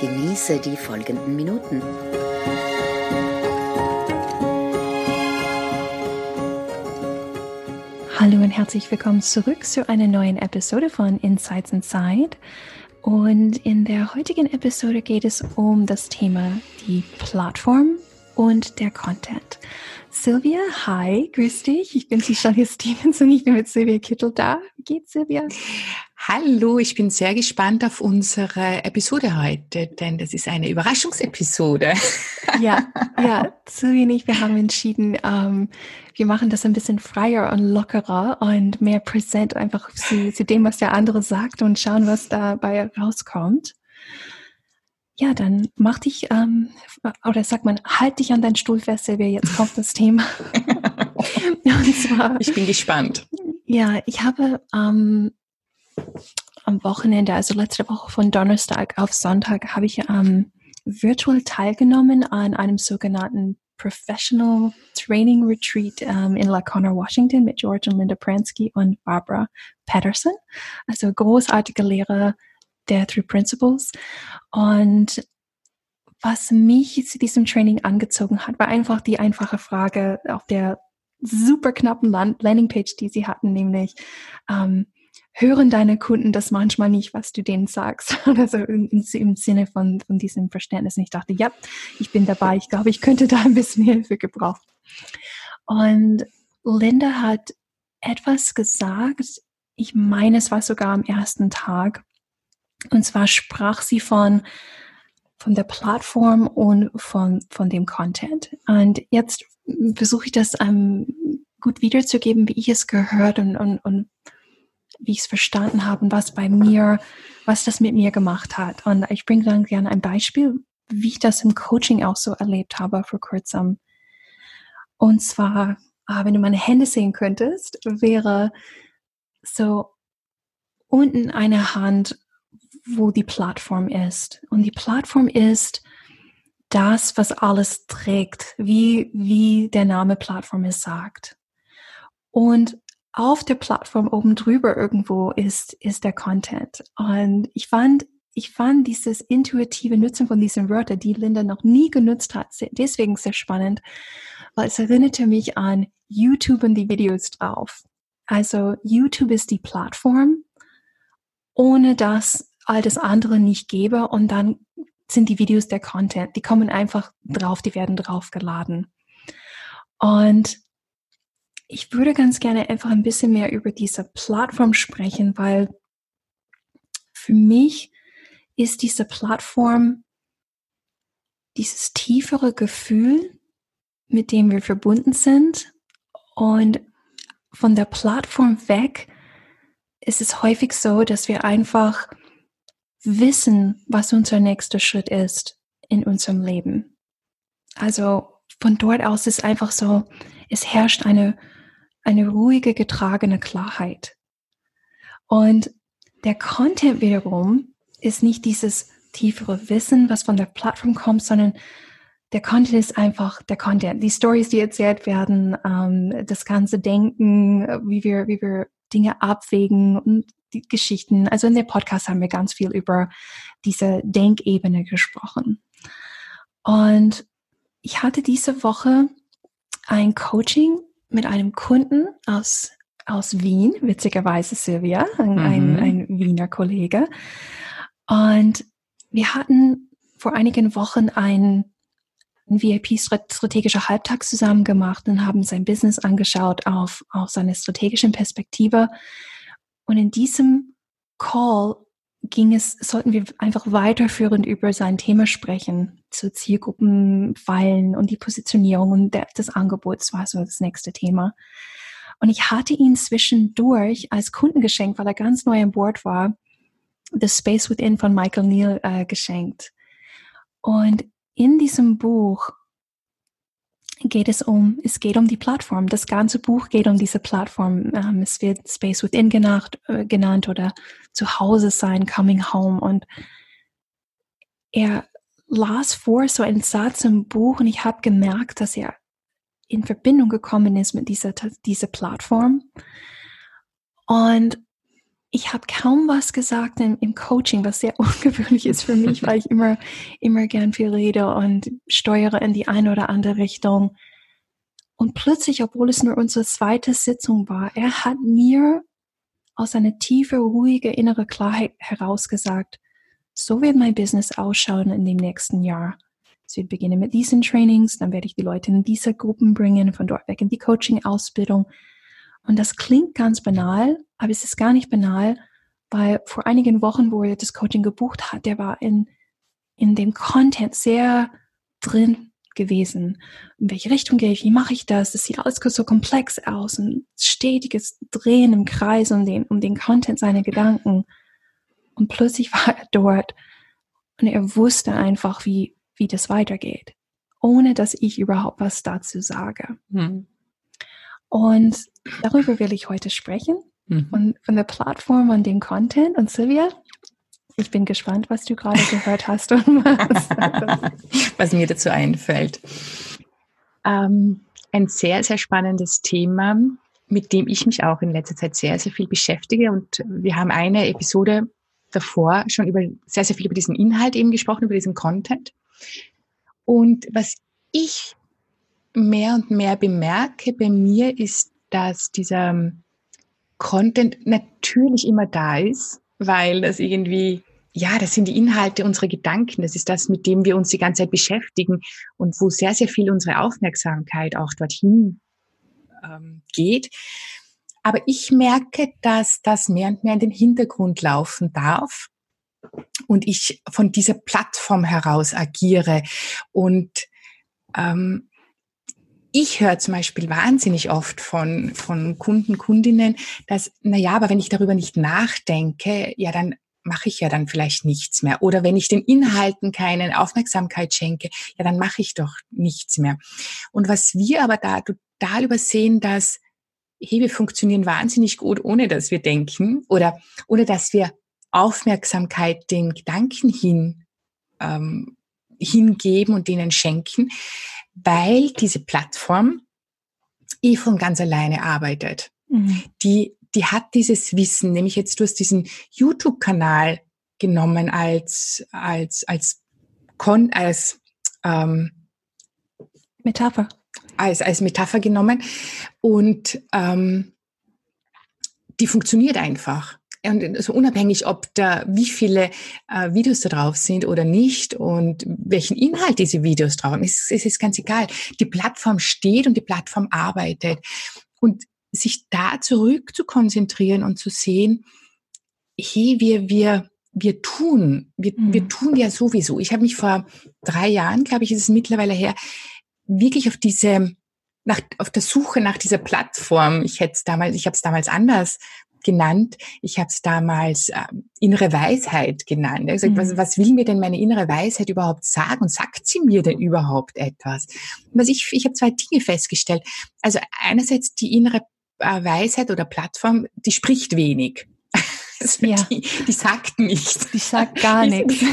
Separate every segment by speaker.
Speaker 1: Genieße die folgenden Minuten.
Speaker 2: Hallo und herzlich willkommen zurück zu einer neuen Episode von Insights Inside. Und in der heutigen Episode geht es um das Thema die Plattform und der Content. Sylvia, hi, grüß dich. Ich bin Tishalia Stevens und ich bin mit Sylvia Kittel da. Wie geht's, Sylvia?
Speaker 3: Hallo, ich bin sehr gespannt auf unsere Episode heute, denn das ist eine Überraschungsepisode.
Speaker 2: Ja, ja, Sylvia und ich, wir haben entschieden, ähm, wir machen das ein bisschen freier und lockerer und mehr präsent einfach zu, zu dem, was der andere sagt und schauen, was dabei rauskommt. Ja, dann mach dich, ähm, oder sag man, halt dich an deinen Stuhl fest, Silvia, jetzt kommt das Thema.
Speaker 3: Zwar, ich bin gespannt.
Speaker 2: Ja, ich habe ähm, am Wochenende, also letzte Woche von Donnerstag auf Sonntag, habe ich ähm, virtuell teilgenommen an einem sogenannten Professional Training Retreat ähm, in Lacona, Washington mit George und Linda Pransky und Barbara Patterson. Also großartige Lehrer der Three Principles. Und was mich zu diesem Training angezogen hat, war einfach die einfache Frage auf der super knappen Landingpage, die sie hatten, nämlich ähm, hören deine Kunden das manchmal nicht, was du denen sagst. Oder so im, im Sinne von, von diesem Verständnis. Und ich dachte, ja, ich bin dabei. Ich glaube, ich könnte da ein bisschen Hilfe gebrauchen. Und Linda hat etwas gesagt. Ich meine, es war sogar am ersten Tag. Und zwar sprach sie von, von der Plattform und von, von dem Content. Und jetzt versuche ich das ähm, gut wiederzugeben, wie ich es gehört und, und, und wie ich es verstanden habe und was bei mir, was das mit mir gemacht hat. Und ich bringe dann gerne ein Beispiel, wie ich das im Coaching auch so erlebt habe vor kurzem. Und zwar, ah, wenn du meine Hände sehen könntest, wäre so unten eine Hand wo die Plattform ist. Und die Plattform ist das, was alles trägt, wie, wie der Name Plattform es sagt. Und auf der Plattform oben drüber irgendwo ist, ist der Content. Und ich fand, ich fand dieses intuitive Nutzen von diesen Wörtern, die Linda noch nie genutzt hat, deswegen sehr spannend, weil es erinnerte mich an YouTube und die Videos drauf. Also YouTube ist die Plattform, ohne dass all das andere nicht gebe und dann sind die Videos der Content. Die kommen einfach drauf, die werden draufgeladen. Und ich würde ganz gerne einfach ein bisschen mehr über diese Plattform sprechen, weil für mich ist diese Plattform dieses tiefere Gefühl, mit dem wir verbunden sind. Und von der Plattform weg ist es häufig so, dass wir einfach wissen, was unser nächster Schritt ist in unserem Leben. Also von dort aus ist einfach so, es herrscht eine, eine ruhige, getragene Klarheit. Und der Content wiederum ist nicht dieses tiefere Wissen, was von der Plattform kommt, sondern der Content ist einfach der Content. Die Stories, die erzählt werden, ähm, das ganze Denken, wie wir, wie wir Dinge abwägen und Geschichten. Also in der Podcast haben wir ganz viel über diese Denkebene gesprochen. Und ich hatte diese Woche ein Coaching mit einem Kunden aus, aus Wien, witzigerweise Silvia, ein, mhm. ein, ein Wiener Kollege. Und wir hatten vor einigen Wochen ein VIP-strategischer Halbtag zusammen gemacht und haben sein Business angeschaut auf, auf seine strategischen Perspektive. Und in diesem Call ging es, sollten wir einfach weiterführend über sein Thema sprechen, zu Zielgruppenfallen und die Positionierung und der, des Angebots war so das nächste Thema. Und ich hatte ihn zwischendurch als Kundengeschenk, weil er ganz neu an Bord war, The Space Within von Michael Neal äh, geschenkt. Und in diesem Buch geht es um, es geht um die Plattform. Das ganze Buch geht um diese Plattform. Ähm, es wird Space Within genannt, äh, genannt oder Zuhause sein, Coming Home. Und er las vor so einen Satz im Buch und ich habe gemerkt, dass er in Verbindung gekommen ist mit dieser, dieser Plattform. Und ich habe kaum was gesagt im, im, Coaching, was sehr ungewöhnlich ist für mich, weil ich immer, immer gern viel rede und steuere in die eine oder andere Richtung. Und plötzlich, obwohl es nur unsere zweite Sitzung war, er hat mir aus einer tiefe, ruhige innere Klarheit herausgesagt, so wird mein Business ausschauen in dem nächsten Jahr. Es wird beginnen mit diesen Trainings, dann werde ich die Leute in diese Gruppen bringen, von dort weg in die Coaching-Ausbildung. Und das klingt ganz banal, aber es ist gar nicht banal, weil vor einigen Wochen, wo er das Coaching gebucht hat, der war in, in dem Content sehr drin gewesen. In welche Richtung gehe ich? Wie mache ich das? Das sieht alles so komplex aus. Ein stetiges Drehen im Kreis um den, um den Content seiner Gedanken. Und plötzlich war er dort und er wusste einfach, wie, wie das weitergeht, ohne dass ich überhaupt was dazu sage. Hm. Und darüber will ich heute sprechen. Mhm. Von, von der Plattform und dem Content. Und Silvia, ich bin gespannt, was du gerade gehört hast und was,
Speaker 3: was mir dazu einfällt. Ähm, ein sehr, sehr spannendes Thema, mit dem ich mich auch in letzter Zeit sehr, sehr viel beschäftige. Und wir haben eine Episode davor schon über sehr, sehr viel über diesen Inhalt eben gesprochen, über diesen Content. Und was ich mehr und mehr bemerke bei mir ist, dass dieser Content natürlich immer da ist, weil das irgendwie, ja, das sind die Inhalte unserer Gedanken, das ist das, mit dem wir uns die ganze Zeit beschäftigen und wo sehr, sehr viel unsere Aufmerksamkeit auch dorthin ähm, geht. Aber ich merke, dass das mehr und mehr in den Hintergrund laufen darf und ich von dieser Plattform heraus agiere. Und ähm, ich höre zum Beispiel wahnsinnig oft von, von Kunden, Kundinnen, dass, na ja, aber wenn ich darüber nicht nachdenke, ja, dann mache ich ja dann vielleicht nichts mehr. Oder wenn ich den Inhalten keine Aufmerksamkeit schenke, ja, dann mache ich doch nichts mehr. Und was wir aber da total übersehen, dass wir funktionieren wahnsinnig gut, ohne dass wir denken oder ohne dass wir Aufmerksamkeit den Gedanken hin, ähm, hingeben und denen schenken, weil diese Plattform eh von ganz alleine arbeitet. Mhm. Die, die hat dieses Wissen, nämlich jetzt du hast diesen YouTube-Kanal genommen als, als, als, Kon als ähm,
Speaker 2: Metapher
Speaker 3: als, als Metapher genommen. Und ähm, die funktioniert einfach. Und also unabhängig, ob da wie viele äh, Videos da drauf sind oder nicht und welchen Inhalt diese Videos drauf haben, es, es ist ganz egal. Die Plattform steht und die Plattform arbeitet. Und sich da zurück zu konzentrieren und zu sehen, hey, wir, wir, wir tun, wir, mhm. wir tun ja sowieso. Ich habe mich vor drei Jahren, glaube ich, ist es mittlerweile her, wirklich auf diese, nach, auf der Suche nach dieser Plattform, ich hätte es damals, ich habe es damals anders genannt. Ich habe es damals äh, innere Weisheit genannt. Ich gesagt, mhm. was, was will mir denn meine innere Weisheit überhaupt sagen? Und sagt sie mir denn überhaupt etwas? Was ich, ich habe zwei Dinge festgestellt. Also einerseits die innere äh, Weisheit oder Plattform, die spricht wenig. Also ja. die, die sagt nichts.
Speaker 2: Die sagt gar nichts.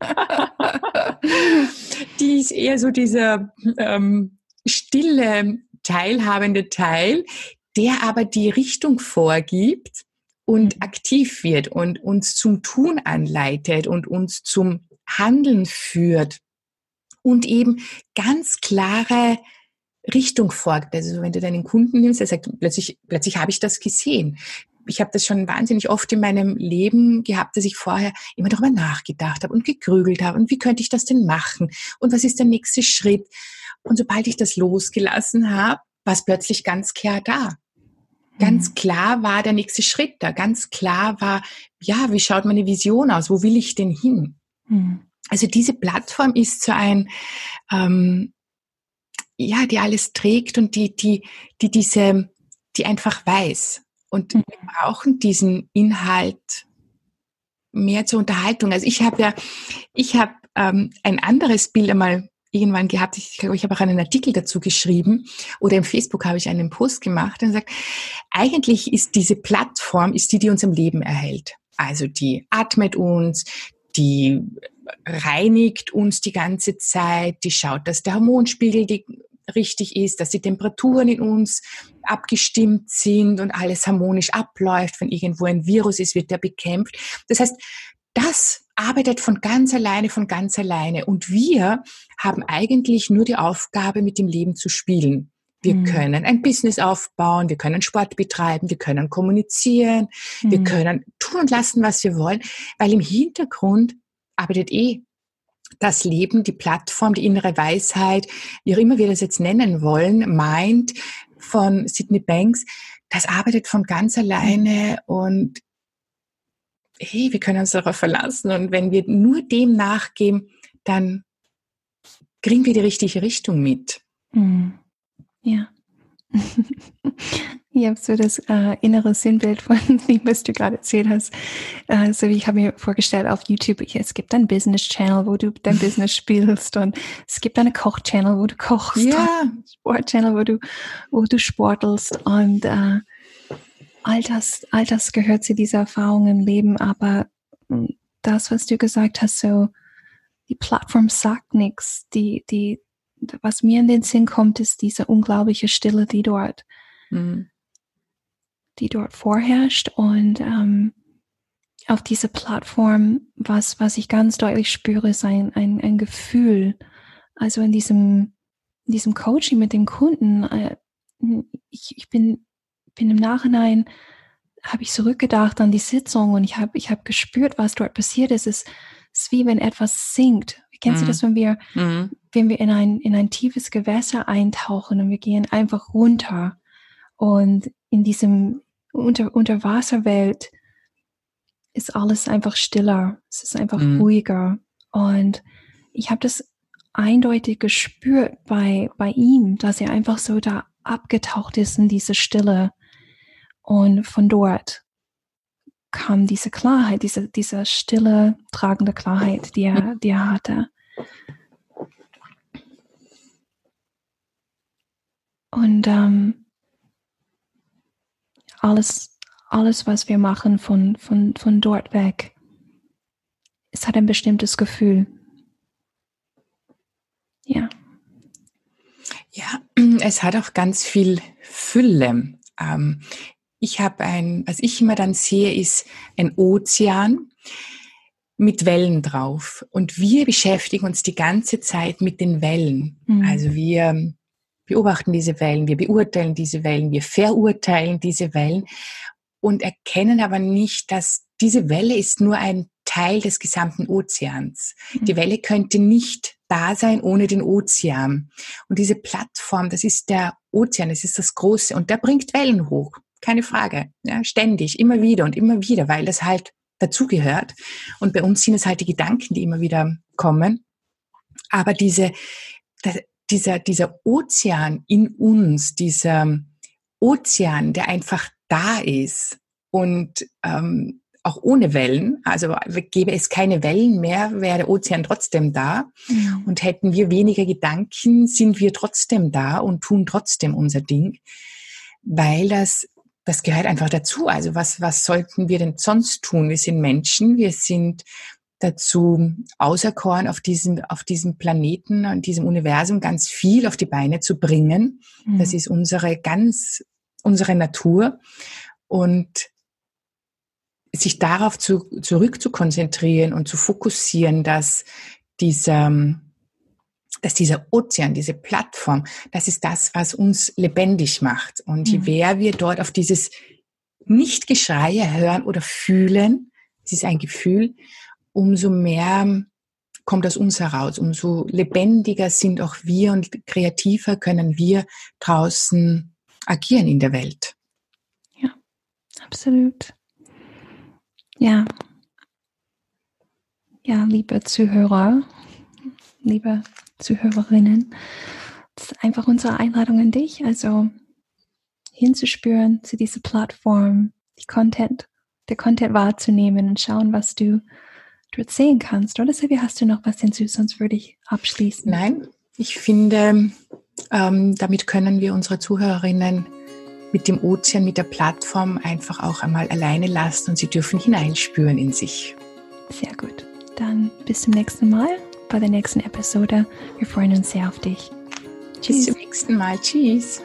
Speaker 3: die ist eher so dieser ähm, stille, teilhabende Teil, der aber die Richtung vorgibt und mhm. aktiv wird und uns zum Tun anleitet und uns zum Handeln führt und eben ganz klare Richtung folgt. Also wenn du deinen Kunden nimmst, der sagt, plötzlich, plötzlich habe ich das gesehen ich habe das schon wahnsinnig oft in meinem Leben gehabt, dass ich vorher immer darüber nachgedacht habe und gegrügelt habe und wie könnte ich das denn machen und was ist der nächste Schritt. Und sobald ich das losgelassen habe, war es plötzlich ganz klar da. Ganz mhm. klar war der nächste Schritt da. Ganz klar war, ja, wie schaut meine Vision aus? Wo will ich denn hin? Mhm. Also diese Plattform ist so ein, ähm, ja, die alles trägt und die, die, die diese, die einfach weiß. Und mhm. wir brauchen diesen Inhalt mehr zur Unterhaltung. Also ich habe ja, ich habe ähm, ein anderes Bild einmal irgendwann gehabt. Ich glaube, ich habe auch einen Artikel dazu geschrieben oder im Facebook habe ich einen Post gemacht und gesagt, eigentlich ist diese Plattform, ist die, die uns im Leben erhält. Also die atmet uns, die reinigt uns die ganze Zeit, die schaut, dass der Hormonspiegel die richtig ist, dass die Temperaturen in uns abgestimmt sind und alles harmonisch abläuft. Wenn irgendwo ein Virus ist, wird der bekämpft. Das heißt, das arbeitet von ganz alleine, von ganz alleine. Und wir haben eigentlich nur die Aufgabe, mit dem Leben zu spielen. Wir mhm. können ein Business aufbauen, wir können Sport betreiben, wir können kommunizieren, mhm. wir können tun und lassen, was wir wollen, weil im Hintergrund arbeitet eh das Leben, die Plattform, die innere Weisheit, wie auch immer wir das jetzt nennen wollen, Mind von Sydney Banks, das arbeitet von ganz alleine und hey, wir können uns darauf verlassen. Und wenn wir nur dem nachgeben, dann kriegen wir die richtige Richtung mit.
Speaker 2: Mhm. Ja. Ich habe so das äh, innere Sinnbild von dem, was du gerade erzählt hast. Äh, so wie ich habe mir vorgestellt auf YouTube, es gibt einen Business-Channel, wo du dein Business spielst und es gibt einen Koch-Channel, wo du kochst.
Speaker 3: Ja.
Speaker 2: Sport-Channel, wo du, wo du sportelst und äh, all das, all das gehört zu dieser Erfahrung im Leben, aber hm, das, was du gesagt hast, so die Plattform sagt nichts. Die, die, was mir in den Sinn kommt, ist diese unglaubliche Stille, die dort, mhm. die dort vorherrscht und ähm, auf dieser Plattform, was, was ich ganz deutlich spüre, ist ein, ein, ein Gefühl. Also in diesem, in diesem Coaching mit dem Kunden, äh, ich, ich bin bin im Nachhinein, habe ich zurückgedacht an die Sitzung und ich habe ich hab gespürt, was dort passiert ist. Es ist wie wenn etwas sinkt. Kennst mhm. du das, wenn wir, mhm. wenn wir in ein, in ein tiefes Gewässer eintauchen und wir gehen einfach runter und in diesem Unter Unterwasserwelt ist alles einfach stiller. Es ist einfach mhm. ruhiger. Und ich habe das eindeutig gespürt bei, bei ihm, dass er einfach so da abgetaucht ist in diese Stille. Und von dort kam diese Klarheit, diese, diese stille, tragende Klarheit, die er, die er hatte. Und ähm, alles, alles, was wir machen von, von, von dort weg, es hat ein bestimmtes Gefühl. Ja.
Speaker 3: Ja, es hat auch ganz viel Fülle. Ähm, ich habe ein, was ich immer dann sehe, ist ein Ozean mit Wellen drauf. Und wir beschäftigen uns die ganze Zeit mit den Wellen. Mhm. Also wir beobachten diese Wellen, wir beurteilen diese Wellen, wir verurteilen diese Wellen und erkennen aber nicht, dass diese Welle ist nur ein Teil des gesamten Ozeans. Mhm. Die Welle könnte nicht da sein ohne den Ozean. Und diese Plattform, das ist der Ozean, das ist das Große und der bringt Wellen hoch keine Frage. Ja, ständig, immer wieder und immer wieder, weil das halt dazugehört. Und bei uns sind es halt die Gedanken, die immer wieder kommen. Aber diese, dieser, dieser Ozean in uns, dieser Ozean, der einfach da ist und ähm, auch ohne Wellen, also gäbe es keine Wellen mehr, wäre der Ozean trotzdem da. Mhm. Und hätten wir weniger Gedanken, sind wir trotzdem da und tun trotzdem unser Ding, weil das das gehört einfach dazu. Also was, was sollten wir denn sonst tun? Wir sind Menschen, wir sind dazu auserkoren, auf diesem, auf diesem Planeten und diesem Universum ganz viel auf die Beine zu bringen. Mhm. Das ist unsere ganz, unsere Natur. Und sich darauf zu, zurück zu konzentrieren und zu fokussieren, dass dieser, dass dieser Ozean, diese Plattform, das ist das, was uns lebendig macht. Und je mhm. mehr wir dort auf dieses Nicht-Geschreie hören oder fühlen, es ist ein Gefühl, umso mehr kommt aus uns heraus, umso lebendiger sind auch wir und kreativer können wir draußen agieren in der Welt.
Speaker 2: Ja, absolut. Ja. Ja, liebe Zuhörer, liebe Zuhörerinnen. Das ist einfach unsere Einladung an dich, also hinzuspüren zu dieser Plattform, die Content, der Content wahrzunehmen und schauen, was du dort sehen kannst. Oder Silvia, hast du noch was hinzu? Sonst würde ich abschließen.
Speaker 3: Nein, ich finde, ähm, damit können wir unsere Zuhörerinnen mit dem Ozean, mit der Plattform einfach auch einmal alleine lassen und sie dürfen hineinspüren in sich.
Speaker 2: Sehr gut. Dann bis zum nächsten Mal bei der nächsten Episode. Wir freuen uns sehr auf dich.
Speaker 3: Tschüss. Bis zum nächsten Mal. Tschüss.